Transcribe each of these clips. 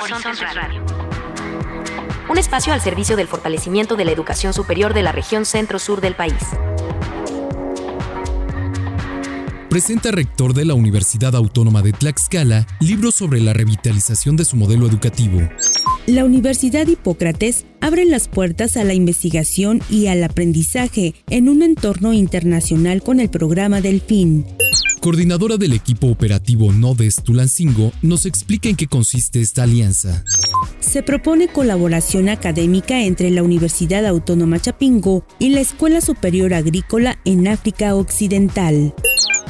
Horizonte Radio. Un espacio al servicio del fortalecimiento de la educación superior de la región centro-sur del país. Presenta rector de la Universidad Autónoma de Tlaxcala libros sobre la revitalización de su modelo educativo. La Universidad Hipócrates abre las puertas a la investigación y al aprendizaje en un entorno internacional con el programa Delfín. Coordinadora del equipo operativo Nodes Tulancingo nos explica en qué consiste esta alianza. Se propone colaboración académica entre la Universidad Autónoma Chapingo y la Escuela Superior Agrícola en África Occidental.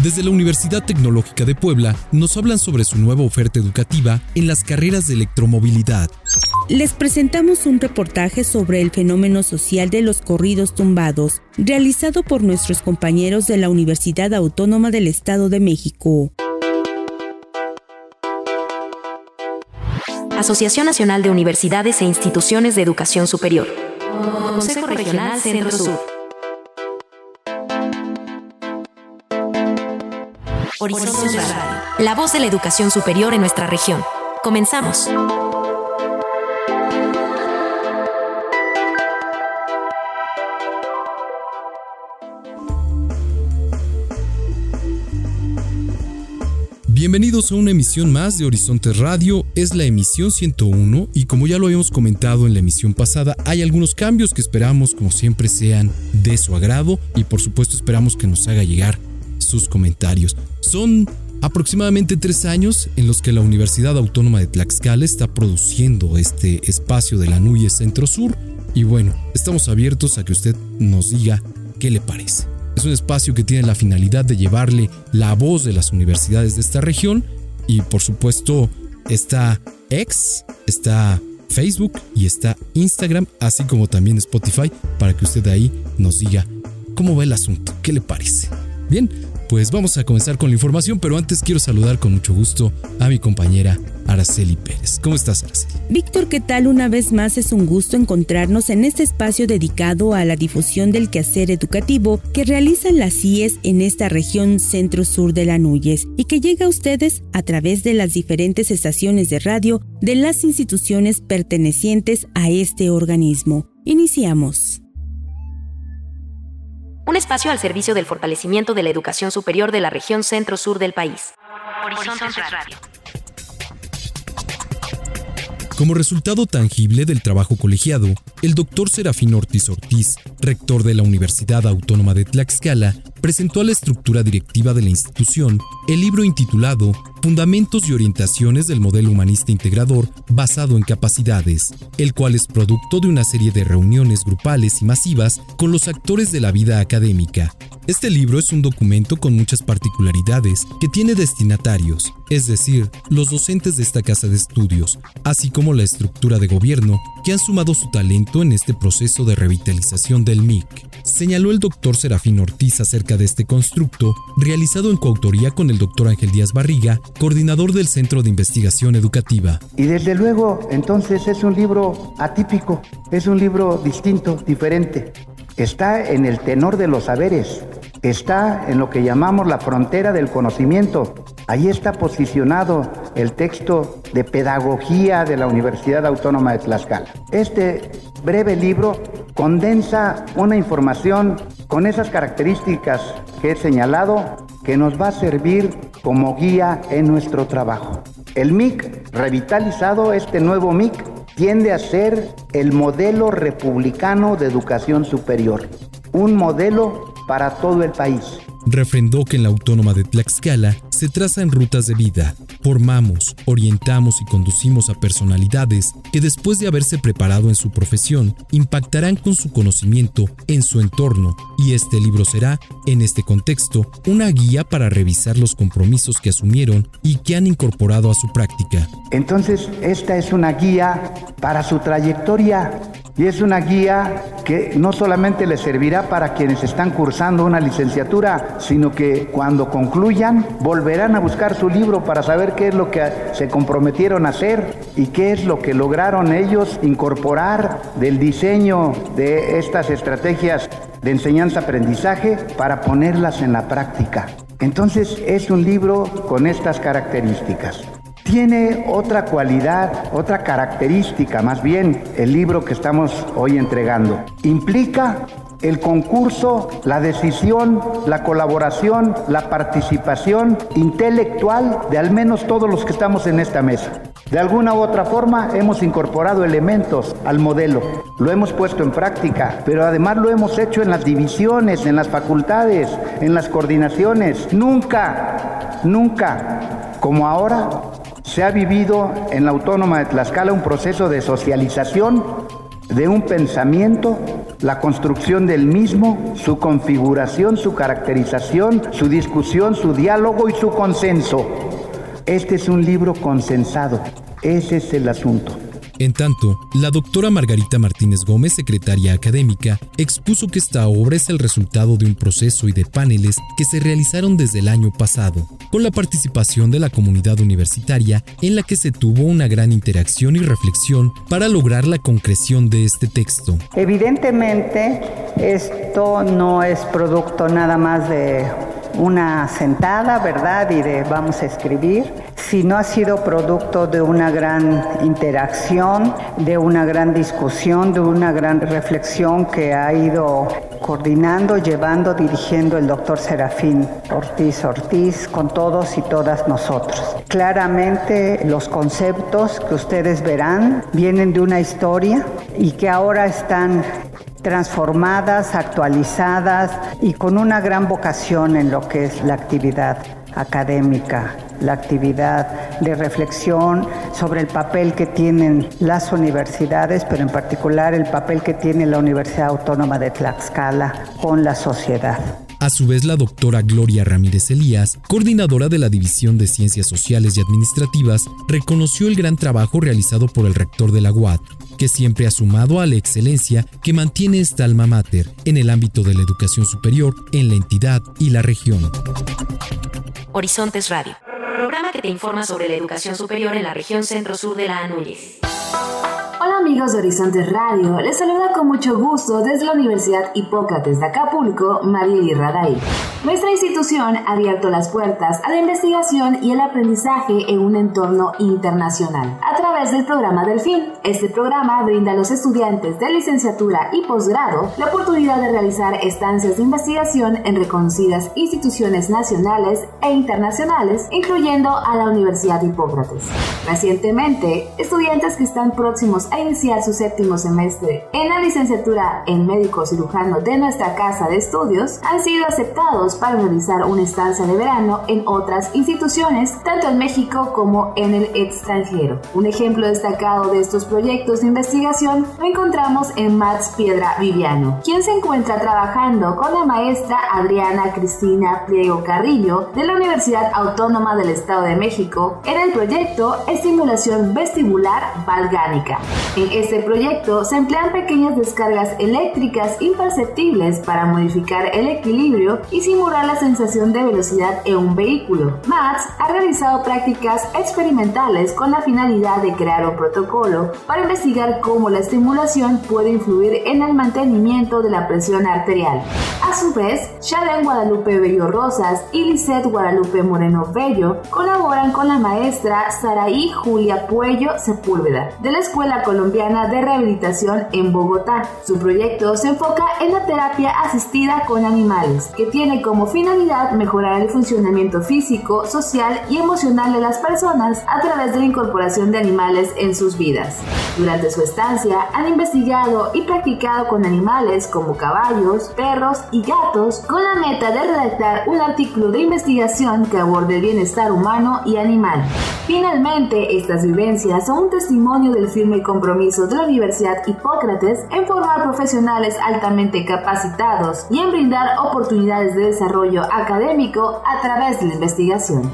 Desde la Universidad Tecnológica de Puebla nos hablan sobre su nueva oferta educativa en las carreras de electromovilidad. Les presentamos un reportaje sobre el fenómeno social de los corridos tumbados, realizado por nuestros compañeros de la Universidad Autónoma del Estado de México. Asociación Nacional de Universidades e Instituciones de Educación Superior. Consejo Regional Centro Sur. Horizonte Radio. La voz de la educación superior en nuestra región. Comenzamos. Bienvenidos a una emisión más de Horizonte Radio, es la emisión 101 y como ya lo habíamos comentado en la emisión pasada, hay algunos cambios que esperamos como siempre sean de su agrado y por supuesto esperamos que nos haga llegar sus comentarios. Son aproximadamente tres años en los que la Universidad Autónoma de Tlaxcala está produciendo este espacio de la NUYE Centro Sur y bueno, estamos abiertos a que usted nos diga qué le parece. Es un espacio que tiene la finalidad de llevarle la voz de las universidades de esta región y por supuesto está X, está Facebook y está Instagram, así como también Spotify, para que usted ahí nos diga cómo va el asunto, qué le parece. Bien, pues vamos a comenzar con la información, pero antes quiero saludar con mucho gusto a mi compañera Araceli Pérez. ¿Cómo estás, Araceli? Víctor, ¿qué tal? Una vez más es un gusto encontrarnos en este espacio dedicado a la difusión del quehacer educativo que realizan las CIES en esta región centro-sur de la Núñez y que llega a ustedes a través de las diferentes estaciones de radio de las instituciones pertenecientes a este organismo. Iniciamos un espacio al servicio del fortalecimiento de la educación superior de la región centro-sur del país. Horizonte Radio. Como resultado tangible del trabajo colegiado, el doctor Serafín Ortiz Ortiz, rector de la Universidad Autónoma de Tlaxcala, presentó a la estructura directiva de la institución el libro intitulado Fundamentos y Orientaciones del Modelo Humanista Integrador basado en capacidades, el cual es producto de una serie de reuniones grupales y masivas con los actores de la vida académica. Este libro es un documento con muchas particularidades que tiene destinatarios, es decir, los docentes de esta casa de estudios, así como la estructura de gobierno que han sumado su talento en este proceso de revitalización del MIC. Señaló el doctor Serafín Ortiz acerca de este constructo, realizado en coautoría con el doctor Ángel Díaz Barriga, coordinador del Centro de Investigación Educativa. Y desde luego, entonces es un libro atípico, es un libro distinto, diferente. Está en el tenor de los saberes, está en lo que llamamos la frontera del conocimiento. Ahí está posicionado el texto de pedagogía de la Universidad Autónoma de Tlaxcala. Este breve libro condensa una información con esas características que he señalado que nos va a servir como guía en nuestro trabajo. El MIC revitalizado, este nuevo MIC, tiende a ser el modelo republicano de educación superior, un modelo para todo el país. Refrendó que en la Autónoma de Tlaxcala se trazan rutas de vida. Formamos, orientamos y conducimos a personalidades que después de haberse preparado en su profesión, impactarán con su conocimiento en su entorno y este libro será, en este contexto, una guía para revisar los compromisos que asumieron y que han incorporado a su práctica. Entonces, esta es una guía para su trayectoria y es una guía que no solamente les servirá para quienes están cursando una licenciatura, sino que cuando concluyan volverán a buscar su libro para saber qué es lo que se comprometieron a hacer y qué es lo que lograron ellos incorporar del diseño de estas estrategias de enseñanza-aprendizaje para ponerlas en la práctica. Entonces es un libro con estas características Tiene otra cualidad, otra característica más bien el libro que estamos hoy entregando. Implica el concurso, la decisión, la colaboración, la participación intelectual de al menos todos los que estamos en esta mesa. De alguna u otra forma hemos incorporado elementos al modelo, lo hemos puesto en práctica, pero además lo hemos hecho en las divisiones, en las facultades, en las coordinaciones. Nunca, nunca, como ahora, se ha vivido en la Autónoma de Tlaxcala un proceso de socialización de un pensamiento la construcción del mismo, su configuración, su caracterización, su discusión, su diálogo y su consenso. Este es un libro consensado. Ese es el asunto. En tanto, la doctora Margarita Martínez Gómez, secretaria académica, expuso que esta obra es el resultado de un proceso y de paneles que se realizaron desde el año pasado, con la participación de la comunidad universitaria en la que se tuvo una gran interacción y reflexión para lograr la concreción de este texto. Evidentemente, esto no es producto nada más de una sentada, ¿verdad? Y de vamos a escribir, si no ha sido producto de una gran interacción, de una gran discusión, de una gran reflexión que ha ido coordinando, llevando, dirigiendo el doctor Serafín Ortiz Ortiz con todos y todas nosotros. Claramente los conceptos que ustedes verán vienen de una historia y que ahora están transformadas, actualizadas y con una gran vocación en lo que es la actividad académica, la actividad de reflexión sobre el papel que tienen las universidades, pero en particular el papel que tiene la Universidad Autónoma de Tlaxcala con la sociedad. A su vez, la doctora Gloria Ramírez Elías, coordinadora de la División de Ciencias Sociales y Administrativas, reconoció el gran trabajo realizado por el rector de la UAT, que siempre ha sumado a la excelencia que mantiene esta alma mater en el ámbito de la educación superior en la entidad y la región. Horizontes Radio, programa que te informa sobre la educación superior en la región centro-sur de la Anúñez. Hola amigos de Horizontes Radio, les saluda con mucho gusto desde la Universidad Hipócrates de Acapulco, Marieli Raday. Nuestra institución ha abierto las puertas a la investigación y el aprendizaje en un entorno internacional través del programa Delfín. Este programa brinda a los estudiantes de licenciatura y posgrado la oportunidad de realizar estancias de investigación en reconocidas instituciones nacionales e internacionales, incluyendo a la Universidad Hipócrates. Recientemente, estudiantes que están próximos a iniciar su séptimo semestre en la licenciatura en médico cirujano de nuestra casa de estudios han sido aceptados para realizar una estancia de verano en otras instituciones, tanto en México como en el extranjero. Un ejemplo destacado de estos proyectos de investigación lo encontramos en Mats Piedra Viviano, quien se encuentra trabajando con la maestra Adriana Cristina Pliego Carrillo de la Universidad Autónoma del Estado de México en el proyecto Estimulación Vestibular Valgánica. En este proyecto se emplean pequeñas descargas eléctricas imperceptibles para modificar el equilibrio y simular la sensación de velocidad en un vehículo. Max ha realizado prácticas experimentales con la finalidad de crear un protocolo para investigar cómo la estimulación puede influir en el mantenimiento de la presión arterial. A su vez, Sharon Guadalupe Bello Rosas y Lisette Guadalupe Moreno Bello colaboran con la maestra Saraí Julia Puello Sepúlveda de la Escuela Colombiana de Rehabilitación en Bogotá. Su proyecto se enfoca en la terapia asistida con animales, que tiene como finalidad mejorar el funcionamiento físico, social y emocional de las personas a través de la incorporación de animales en sus vidas. Durante su estancia han investigado y practicado con animales como caballos, perros y gatos con la meta de redactar un artículo de investigación que aborde el bienestar humano y animal. Finalmente, estas vivencias son un testimonio del firme compromiso de la Universidad Hipócrates en formar profesionales altamente capacitados y en brindar oportunidades de desarrollo académico a través de la investigación.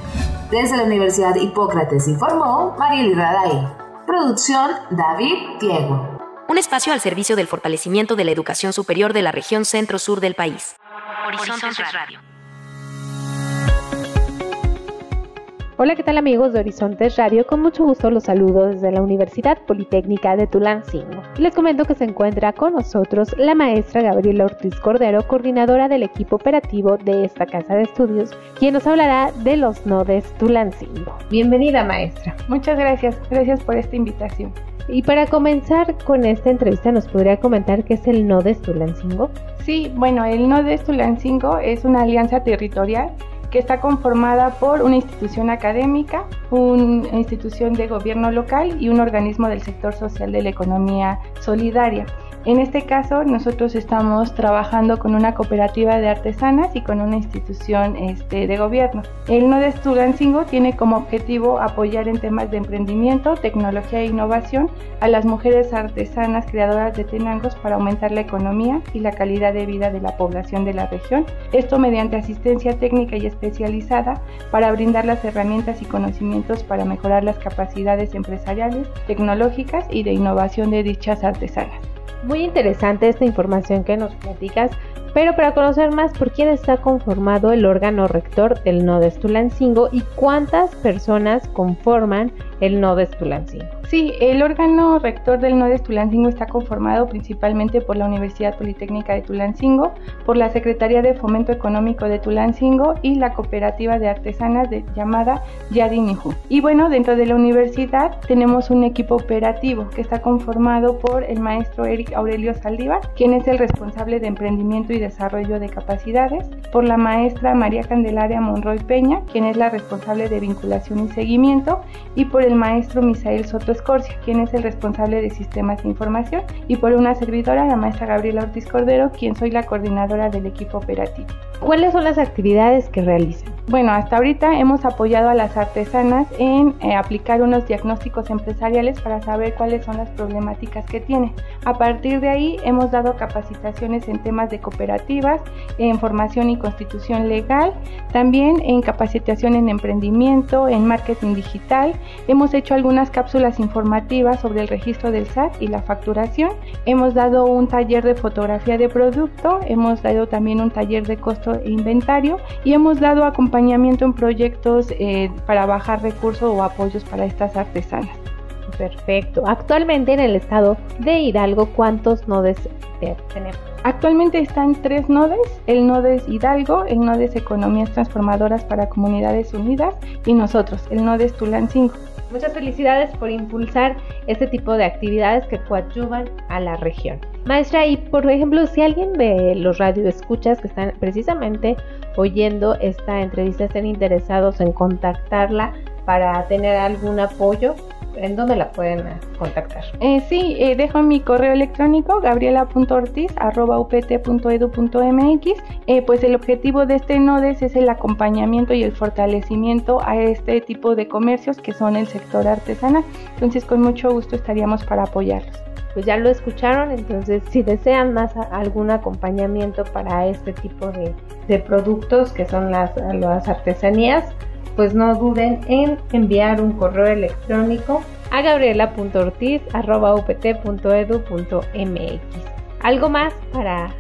Desde la Universidad Hipócrates informó Mariel Raday. Producción David Diego. Un espacio al servicio del fortalecimiento de la educación superior de la región centro-sur del país. Horizontes Radio. Hola, ¿qué tal amigos de Horizontes Radio? Con mucho gusto los saludo desde la Universidad Politécnica de Tulancingo. Y les comento que se encuentra con nosotros la maestra Gabriela Ortiz Cordero, coordinadora del equipo operativo de esta casa de estudios, quien nos hablará de los nodes Tulancingo. Bienvenida, maestra. Muchas gracias, gracias por esta invitación. Y para comenzar con esta entrevista, ¿nos podría comentar qué es el Nodes Tulancingo? Sí, bueno, el Nodes Tulancingo es una alianza territorial que está conformada por una institución académica, una institución de gobierno local y un organismo del sector social de la economía solidaria. En este caso, nosotros estamos trabajando con una cooperativa de artesanas y con una institución este, de gobierno. El NODES Tulancingo tiene como objetivo apoyar en temas de emprendimiento, tecnología e innovación a las mujeres artesanas creadoras de tenangos para aumentar la economía y la calidad de vida de la población de la región. Esto mediante asistencia técnica y especializada para brindar las herramientas y conocimientos para mejorar las capacidades empresariales, tecnológicas y de innovación de dichas artesanas. Muy interesante esta información que nos platicas, pero para conocer más por quién está conformado el órgano rector del Nodes Tulancingo y cuántas personas conforman el Nodes Tulancingo. Sí, el órgano rector del NODES Tulancingo está conformado principalmente por la Universidad Politécnica de Tulancingo, por la Secretaría de Fomento Económico de Tulancingo y la cooperativa de artesanas de, llamada Yadinihu. Y bueno, dentro de la universidad tenemos un equipo operativo que está conformado por el maestro Eric Aurelio Saldívar, quien es el responsable de emprendimiento y desarrollo de capacidades, por la maestra María Candelaria Monroy Peña, quien es la responsable de vinculación y seguimiento, y por el maestro Misael Soto Escorcia, quien es el responsable de sistemas de información, y por una servidora, la maestra Gabriela Ortiz Cordero, quien soy la coordinadora del equipo operativo. ¿Cuáles son las actividades que realizan? Bueno, hasta ahorita hemos apoyado a las artesanas en eh, aplicar unos diagnósticos empresariales para saber cuáles son las problemáticas que tienen. A partir de ahí hemos dado capacitaciones en temas de cooperativas, en formación y constitución legal, también en capacitación en emprendimiento, en marketing digital. Hemos hecho algunas cápsulas informativas sobre el registro del SAT y la facturación. Hemos dado un taller de fotografía de producto, hemos dado también un taller de costo e inventario y hemos dado acompañamiento en proyectos eh, para bajar recursos o apoyos para estas artesanas. Perfecto. Actualmente en el estado de Hidalgo, ¿cuántos nodes tenemos? Actualmente están tres nodes, el nodes Hidalgo, el nodes Economías Transformadoras para Comunidades Unidas y nosotros, el nodes Tulancingo. Muchas felicidades por impulsar este tipo de actividades que coadyuvan a la región. Maestra, y por ejemplo, si alguien de los radioescuchas que están precisamente oyendo esta entrevista estén interesados en contactarla para tener algún apoyo, ¿en dónde la pueden eh, contactar? Eh, sí, eh, dejo mi correo electrónico gabriela.ortiz.upt.edu.mx. Eh, pues el objetivo de este NODES es el acompañamiento y el fortalecimiento a este tipo de comercios que son el sector artesanal. Entonces, con mucho gusto estaríamos para apoyarlos pues ya lo escucharon, entonces si desean más algún acompañamiento para este tipo de, de productos que son las, las artesanías, pues no duden en enviar un correo electrónico a gabriela.ortiz.upt.edu.mx. ¿Algo más para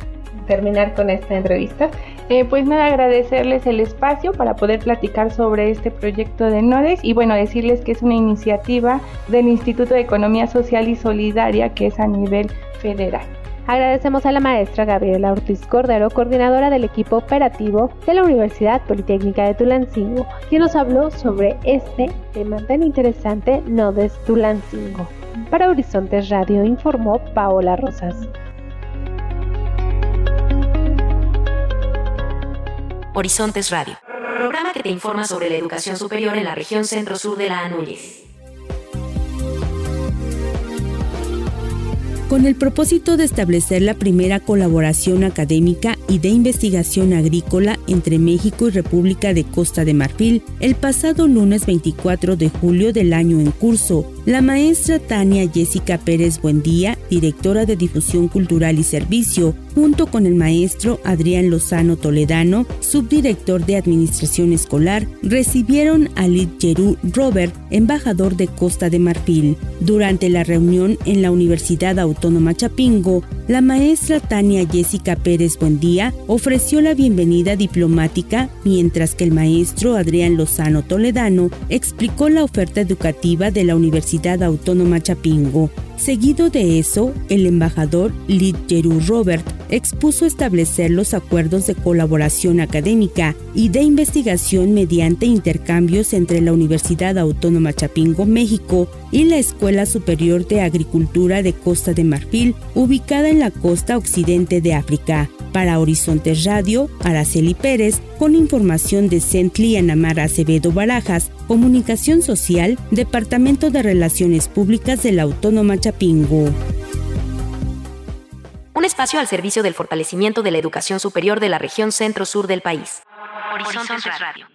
terminar con esta entrevista? Eh, pues nada, agradecerles el espacio para poder platicar sobre este proyecto de NODES y bueno, decirles que es una iniciativa del Instituto de Economía Social y Solidaria que es a nivel federal. Agradecemos a la maestra Gabriela Ortiz Cordero, coordinadora del equipo operativo de la Universidad Politécnica de Tulancingo, quien nos habló sobre este tema tan interesante, Nodes Tulancingo. Para Horizontes Radio informó Paola Rosas. Horizontes Radio, programa que te informa sobre la educación superior en la región centro-sur de la Anúñez. Con el propósito de establecer la primera colaboración académica y de investigación agrícola entre México y República de Costa de Marfil, el pasado lunes 24 de julio del año en curso, la maestra Tania Jessica Pérez Buendía, directora de Difusión Cultural y Servicio, junto con el maestro Adrián Lozano Toledano, subdirector de Administración Escolar, recibieron a Lid Jerú Robert, embajador de Costa de Marfil. Durante la reunión en la Universidad Autónoma Chapingo, la maestra Tania Jessica Pérez Buendía ofreció la bienvenida diplomática, mientras que el maestro Adrián Lozano Toledano explicó la oferta educativa de la Universidad Autónoma Chapingo. Seguido de eso, el embajador Lid Jeru Robert expuso establecer los acuerdos de colaboración académica y de investigación mediante intercambios entre la Universidad Autónoma Chapingo, México, y la Escuela Superior de Agricultura de Costa de Marfil, ubicada en la costa occidente de África. Para Horizonte Radio, Araceli Pérez, con información de Centli Anamar Acevedo Barajas, Comunicación Social, Departamento de Relaciones Públicas de la Autónoma Chapingo. Un espacio al servicio del fortalecimiento de la educación superior de la región centro-sur del país. Horizonte Radio.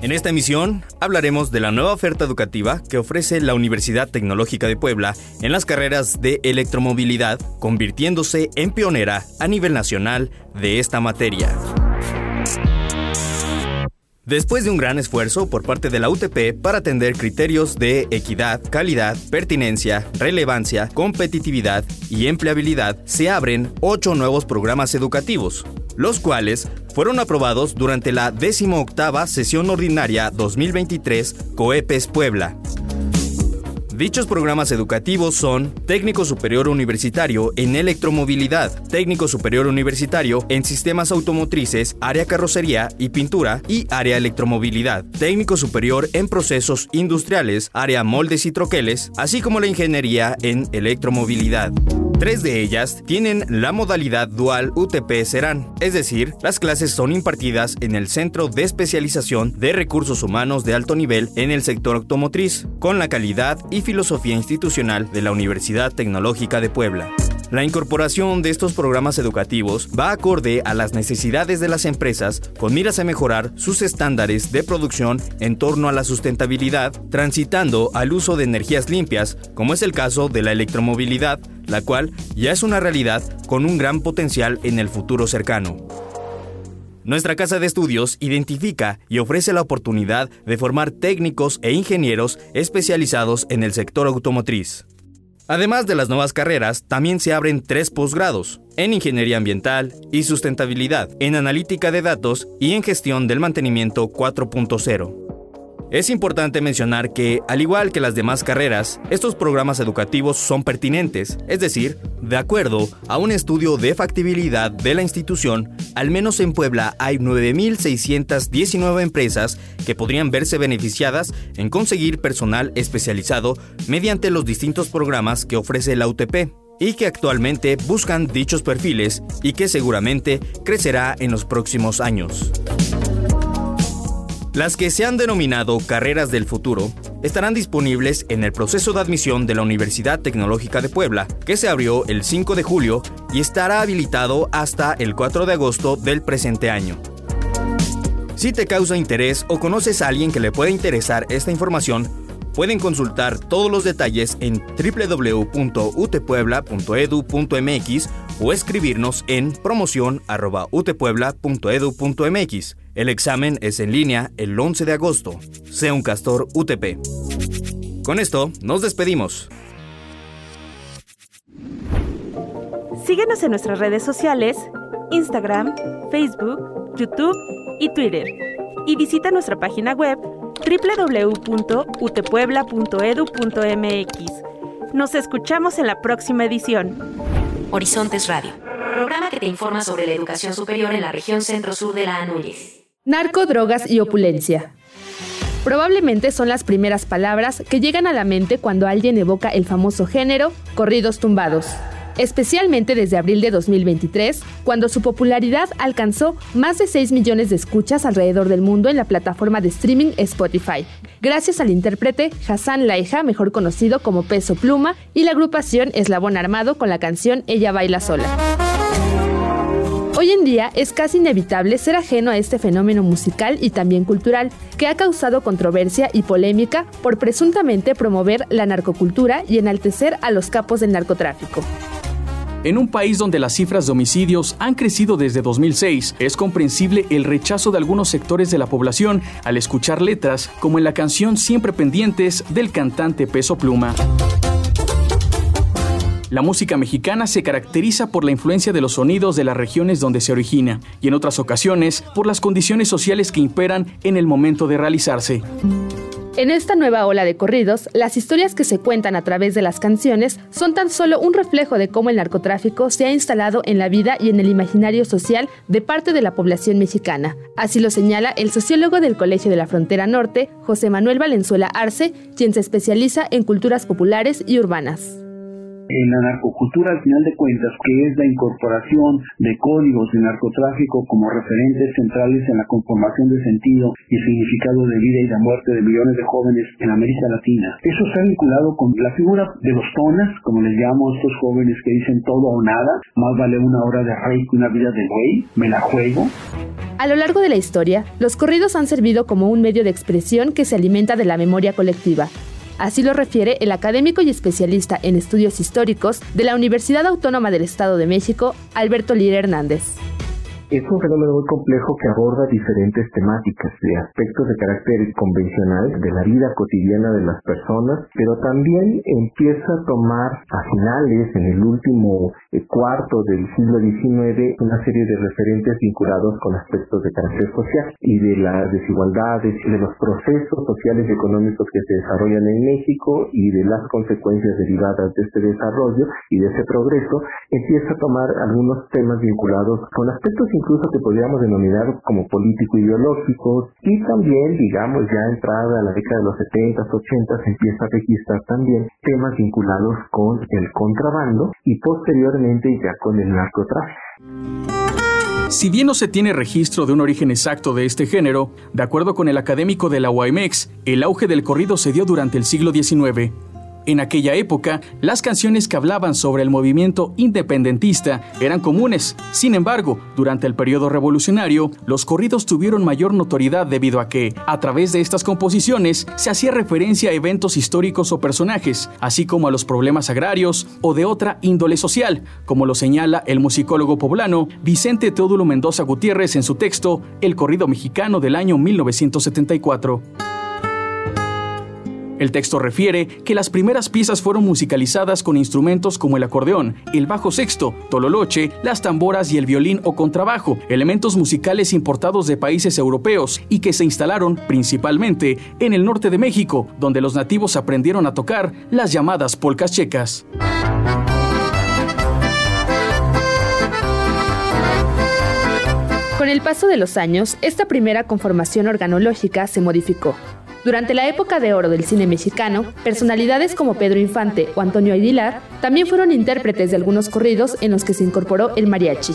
En esta emisión hablaremos de la nueva oferta educativa que ofrece la Universidad Tecnológica de Puebla en las carreras de electromovilidad, convirtiéndose en pionera a nivel nacional de esta materia. Después de un gran esfuerzo por parte de la UTP para atender criterios de equidad, calidad, pertinencia, relevancia, competitividad y empleabilidad, se abren ocho nuevos programas educativos, los cuales fueron aprobados durante la 18 sesión ordinaria 2023 COEPES Puebla. Dichos programas educativos son Técnico Superior Universitario en Electromovilidad, Técnico Superior Universitario en Sistemas Automotrices, Área Carrocería y Pintura y Área Electromovilidad, Técnico Superior en Procesos Industriales, Área Moldes y Troqueles, así como la Ingeniería en Electromovilidad. Tres de ellas tienen la modalidad dual UTP Serán, es decir, las clases son impartidas en el Centro de Especialización de Recursos Humanos de Alto Nivel en el sector automotriz, con la calidad y filosofía institucional de la Universidad Tecnológica de Puebla. La incorporación de estos programas educativos va acorde a las necesidades de las empresas con miras a mejorar sus estándares de producción en torno a la sustentabilidad, transitando al uso de energías limpias, como es el caso de la electromovilidad, la cual ya es una realidad con un gran potencial en el futuro cercano. Nuestra casa de estudios identifica y ofrece la oportunidad de formar técnicos e ingenieros especializados en el sector automotriz. Además de las nuevas carreras, también se abren tres posgrados, en Ingeniería Ambiental y Sustentabilidad, en Analítica de Datos y en Gestión del Mantenimiento 4.0. Es importante mencionar que, al igual que las demás carreras, estos programas educativos son pertinentes, es decir, de acuerdo a un estudio de factibilidad de la institución, al menos en Puebla hay 9.619 empresas que podrían verse beneficiadas en conseguir personal especializado mediante los distintos programas que ofrece la UTP y que actualmente buscan dichos perfiles y que seguramente crecerá en los próximos años. Las que se han denominado carreras del futuro estarán disponibles en el proceso de admisión de la Universidad Tecnológica de Puebla, que se abrió el 5 de julio y estará habilitado hasta el 4 de agosto del presente año. Si te causa interés o conoces a alguien que le pueda interesar esta información, pueden consultar todos los detalles en www.utpuebla.edu.mx o escribirnos en promoción.utpuebla.edu.mx. El examen es en línea el 11 de agosto. Sea un castor UTP. Con esto, nos despedimos. Síguenos en nuestras redes sociales, Instagram, Facebook, YouTube y Twitter. Y visita nuestra página web www.utpuebla.edu.mx. Nos escuchamos en la próxima edición. Horizontes Radio, programa que te informa sobre la educación superior en la región centro-sur de la Anúñez. Narco, drogas y opulencia. Probablemente son las primeras palabras que llegan a la mente cuando alguien evoca el famoso género corridos tumbados, especialmente desde abril de 2023, cuando su popularidad alcanzó más de 6 millones de escuchas alrededor del mundo en la plataforma de streaming Spotify, gracias al intérprete Hassan Laija, mejor conocido como Peso Pluma, y la agrupación Eslabón Armado con la canción Ella Baila Sola. Hoy en día es casi inevitable ser ajeno a este fenómeno musical y también cultural, que ha causado controversia y polémica por presuntamente promover la narcocultura y enaltecer a los capos del narcotráfico. En un país donde las cifras de homicidios han crecido desde 2006, es comprensible el rechazo de algunos sectores de la población al escuchar letras como en la canción Siempre pendientes del cantante Peso Pluma. La música mexicana se caracteriza por la influencia de los sonidos de las regiones donde se origina y en otras ocasiones por las condiciones sociales que imperan en el momento de realizarse. En esta nueva ola de corridos, las historias que se cuentan a través de las canciones son tan solo un reflejo de cómo el narcotráfico se ha instalado en la vida y en el imaginario social de parte de la población mexicana. Así lo señala el sociólogo del Colegio de la Frontera Norte, José Manuel Valenzuela Arce, quien se especializa en culturas populares y urbanas en la narcocultura al final de cuentas, que es la incorporación de códigos de narcotráfico como referentes centrales en la conformación de sentido y significado de vida y de muerte de millones de jóvenes en América Latina. Eso está vinculado con la figura de los tonas, como les llamo a estos jóvenes que dicen todo o nada, más vale una hora de rey que una vida de güey, me la juego. A lo largo de la historia, los corridos han servido como un medio de expresión que se alimenta de la memoria colectiva, Así lo refiere el académico y especialista en estudios históricos de la Universidad Autónoma del Estado de México, Alberto Lira Hernández. Es un fenómeno muy complejo que aborda diferentes temáticas de aspectos de carácter convencional de la vida cotidiana de las personas, pero también empieza a tomar a finales, en el último eh, cuarto del siglo XIX, una serie de referentes vinculados con aspectos de carácter social y de las desigualdades de los procesos sociales y económicos que se desarrollan en México y de las consecuencias derivadas de este desarrollo y de ese progreso, empieza a tomar algunos temas vinculados con aspectos incluso que podríamos denominar como político-ideológicos y también, digamos, ya entrada a la década de los 70, 80, se empieza a registrar también temas vinculados con el contrabando y posteriormente ya con el narcotráfico. Si bien no se tiene registro de un origen exacto de este género, de acuerdo con el académico de la UAMX, el auge del corrido se dio durante el siglo XIX, en aquella época, las canciones que hablaban sobre el movimiento independentista eran comunes. Sin embargo, durante el periodo revolucionario, los corridos tuvieron mayor notoriedad debido a que, a través de estas composiciones, se hacía referencia a eventos históricos o personajes, así como a los problemas agrarios o de otra índole social, como lo señala el musicólogo poblano Vicente Teodulo Mendoza Gutiérrez en su texto El corrido mexicano del año 1974. El texto refiere que las primeras piezas fueron musicalizadas con instrumentos como el acordeón, el bajo sexto, tololoche, las tamboras y el violín o contrabajo, elementos musicales importados de países europeos y que se instalaron principalmente en el norte de México, donde los nativos aprendieron a tocar las llamadas polcas checas. Con el paso de los años, esta primera conformación organológica se modificó. Durante la época de oro del cine mexicano, personalidades como Pedro Infante o Antonio Aguilar también fueron intérpretes de algunos corridos en los que se incorporó el mariachi.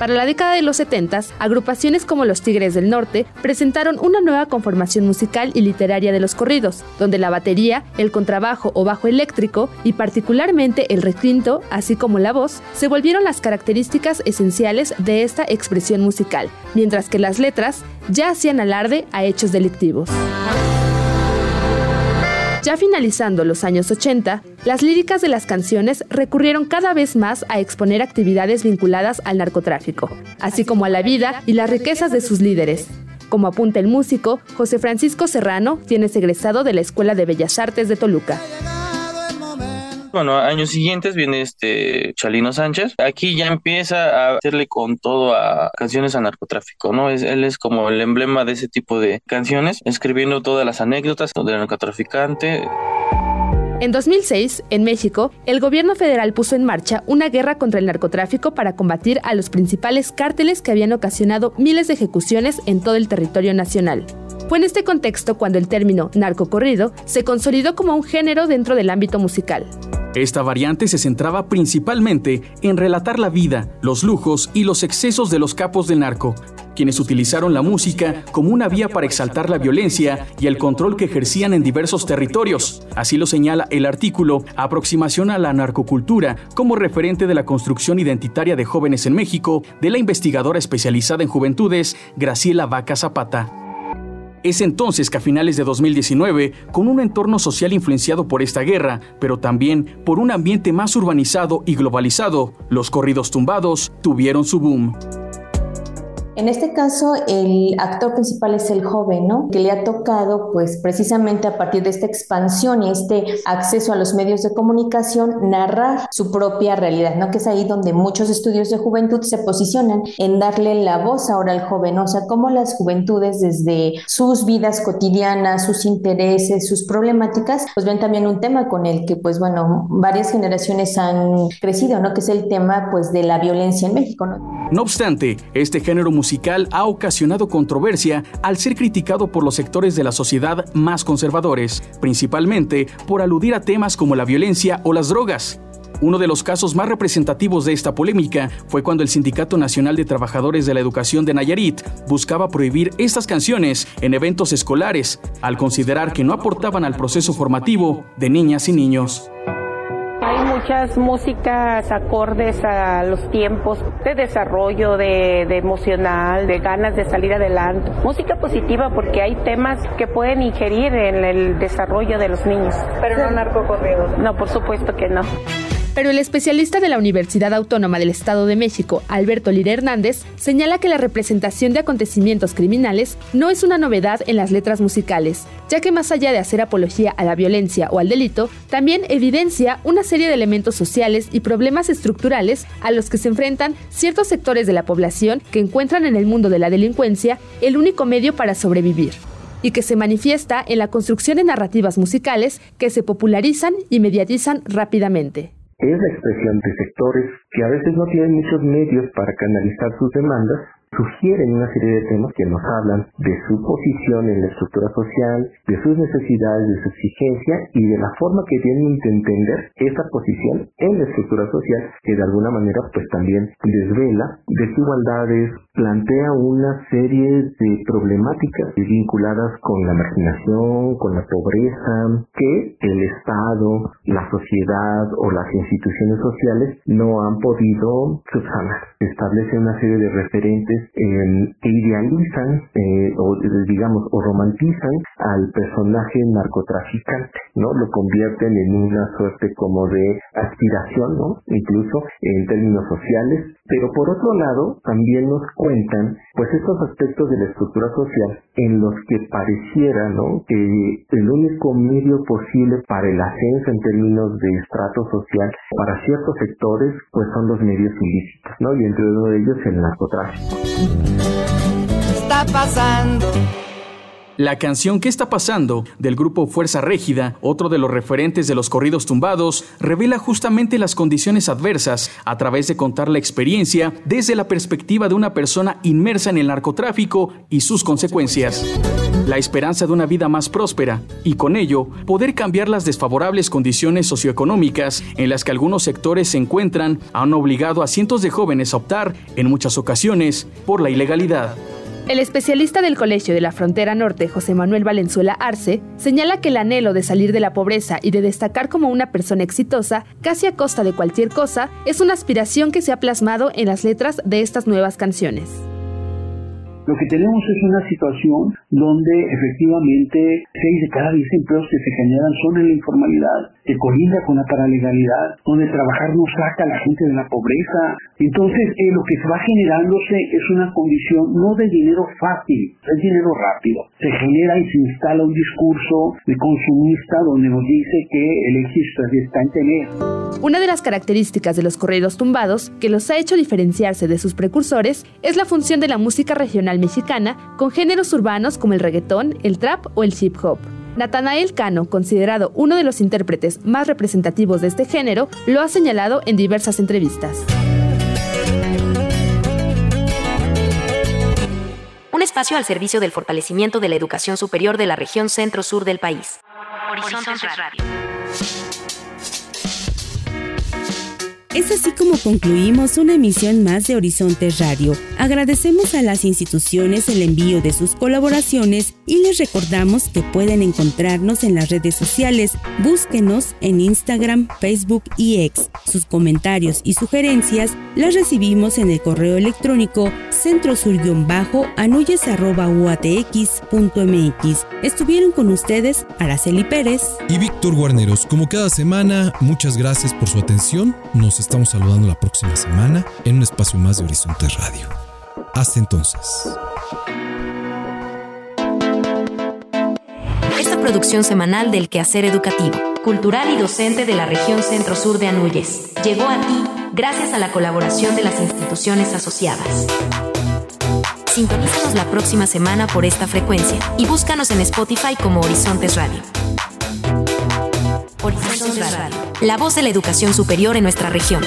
Para la década de los 70, agrupaciones como los Tigres del Norte presentaron una nueva conformación musical y literaria de los corridos, donde la batería, el contrabajo o bajo eléctrico y particularmente el requinto, así como la voz, se volvieron las características esenciales de esta expresión musical, mientras que las letras ya hacían alarde a hechos delictivos. Ya finalizando los años 80, las líricas de las canciones recurrieron cada vez más a exponer actividades vinculadas al narcotráfico, así como a la vida y las riquezas de sus líderes. Como apunta el músico, José Francisco Serrano, quien es egresado de la Escuela de Bellas Artes de Toluca. Bueno, años siguientes viene este Chalino Sánchez. Aquí ya empieza a hacerle con todo a canciones a narcotráfico, ¿no? Él es como el emblema de ese tipo de canciones, escribiendo todas las anécdotas del narcotraficante. En 2006, en México, el gobierno federal puso en marcha una guerra contra el narcotráfico para combatir a los principales cárteles que habían ocasionado miles de ejecuciones en todo el territorio nacional. Fue en este contexto cuando el término narcocorrido se consolidó como un género dentro del ámbito musical. Esta variante se centraba principalmente en relatar la vida, los lujos y los excesos de los capos del narco, quienes utilizaron la música como una vía para exaltar la violencia y el control que ejercían en diversos territorios. Así lo señala el artículo Aproximación a la narcocultura como referente de la construcción identitaria de jóvenes en México de la investigadora especializada en juventudes Graciela Vaca Zapata. Es entonces que a finales de 2019, con un entorno social influenciado por esta guerra, pero también por un ambiente más urbanizado y globalizado, los corridos tumbados tuvieron su boom. En este caso, el actor principal es el joven, ¿no? Que le ha tocado, pues precisamente a partir de esta expansión y este acceso a los medios de comunicación, narrar su propia realidad, ¿no? Que es ahí donde muchos estudios de juventud se posicionan en darle la voz ahora al joven, o sea, cómo las juventudes desde sus vidas cotidianas, sus intereses, sus problemáticas, pues ven también un tema con el que, pues bueno, varias generaciones han crecido, ¿no? Que es el tema, pues, de la violencia en México, ¿no? No obstante, este género musical ha ocasionado controversia al ser criticado por los sectores de la sociedad más conservadores, principalmente por aludir a temas como la violencia o las drogas. Uno de los casos más representativos de esta polémica fue cuando el Sindicato Nacional de Trabajadores de la Educación de Nayarit buscaba prohibir estas canciones en eventos escolares, al considerar que no aportaban al proceso formativo de niñas y niños. Muchas músicas acordes a los tiempos de desarrollo, de, emocional, de ganas de salir adelante. Música positiva porque hay temas que pueden ingerir en el desarrollo de los niños. Pero no narcocorridos. No, por supuesto que no. Pero el especialista de la Universidad Autónoma del Estado de México, Alberto Lira Hernández, señala que la representación de acontecimientos criminales no es una novedad en las letras musicales, ya que más allá de hacer apología a la violencia o al delito, también evidencia una serie de elementos sociales y problemas estructurales a los que se enfrentan ciertos sectores de la población que encuentran en el mundo de la delincuencia el único medio para sobrevivir y que se manifiesta en la construcción de narrativas musicales que se popularizan y mediatizan rápidamente es la expresión de sectores que a veces no tienen muchos medios para canalizar sus demandas sugieren una serie de temas que nos hablan de su posición en la estructura social, de sus necesidades, de su exigencia y de la forma que tienen de entender esa posición en la estructura social que de alguna manera pues también desvela desigualdades, plantea una serie de problemáticas vinculadas con la marginación, con la pobreza, que el Estado, la sociedad o las instituciones sociales no han podido subsanar. Establece una serie de referentes eh, idealizan eh, o digamos o romantizan al personaje narcotraficante, ¿no? Lo convierten en una suerte como de aspiración, ¿no? Incluso en términos sociales, pero por otro lado también nos cuentan pues estos aspectos de la estructura social en los que pareciera, ¿no? Que el único medio posible para el ascenso en términos de estrato social para ciertos sectores pues son los medios ilícitos, ¿no? Y entre uno de ellos el narcotráfico. Está pasando. La canción ¿Qué está pasando? del grupo Fuerza Régida, otro de los referentes de los corridos tumbados, revela justamente las condiciones adversas a través de contar la experiencia desde la perspectiva de una persona inmersa en el narcotráfico y sus consecuencias. La esperanza de una vida más próspera y con ello poder cambiar las desfavorables condiciones socioeconómicas en las que algunos sectores se encuentran han obligado a cientos de jóvenes a optar, en muchas ocasiones, por la ilegalidad. El especialista del Colegio de la Frontera Norte, José Manuel Valenzuela Arce, señala que el anhelo de salir de la pobreza y de destacar como una persona exitosa, casi a costa de cualquier cosa, es una aspiración que se ha plasmado en las letras de estas nuevas canciones. Lo que tenemos es una situación donde efectivamente seis de cada diez empleos que se generan son en la informalidad, que colinda con la paralegalidad, donde trabajar no saca a la gente de la pobreza. Entonces, eh, lo que va generándose es una condición no de dinero fácil, es dinero rápido. Se genera y se instala un discurso de consumista donde nos dice que el éxito está en tener. Una de las características de los corridos tumbados que los ha hecho diferenciarse de sus precursores es la función de la música regional mexicana con géneros urbanos como el reggaetón, el trap o el hip hop. Natanael Cano, considerado uno de los intérpretes más representativos de este género, lo ha señalado en diversas entrevistas. Un espacio al servicio del fortalecimiento de la educación superior de la región centro-sur del país. Horizontes Radio. Es así como concluimos una emisión más de Horizonte Radio. Agradecemos a las instituciones el envío de sus colaboraciones y les recordamos que pueden encontrarnos en las redes sociales. Búsquenos en Instagram, Facebook y X. Sus comentarios y sugerencias las recibimos en el correo electrónico centrosur-anuyes.uatx.mx. Estuvieron con ustedes Araceli Pérez y Víctor Guarneros. Como cada semana, muchas gracias por su atención. Nos estamos saludando la próxima semana en un espacio más de Horizonte Radio. Hasta entonces. Esta producción semanal del quehacer educativo, cultural y docente de la región centro-sur de Anuyes llegó a ti gracias a la colaboración de las instituciones asociadas. Sintonízanos la próxima semana por esta frecuencia y búscanos en Spotify como Horizontes Radio. La voz de la educación superior en nuestra región.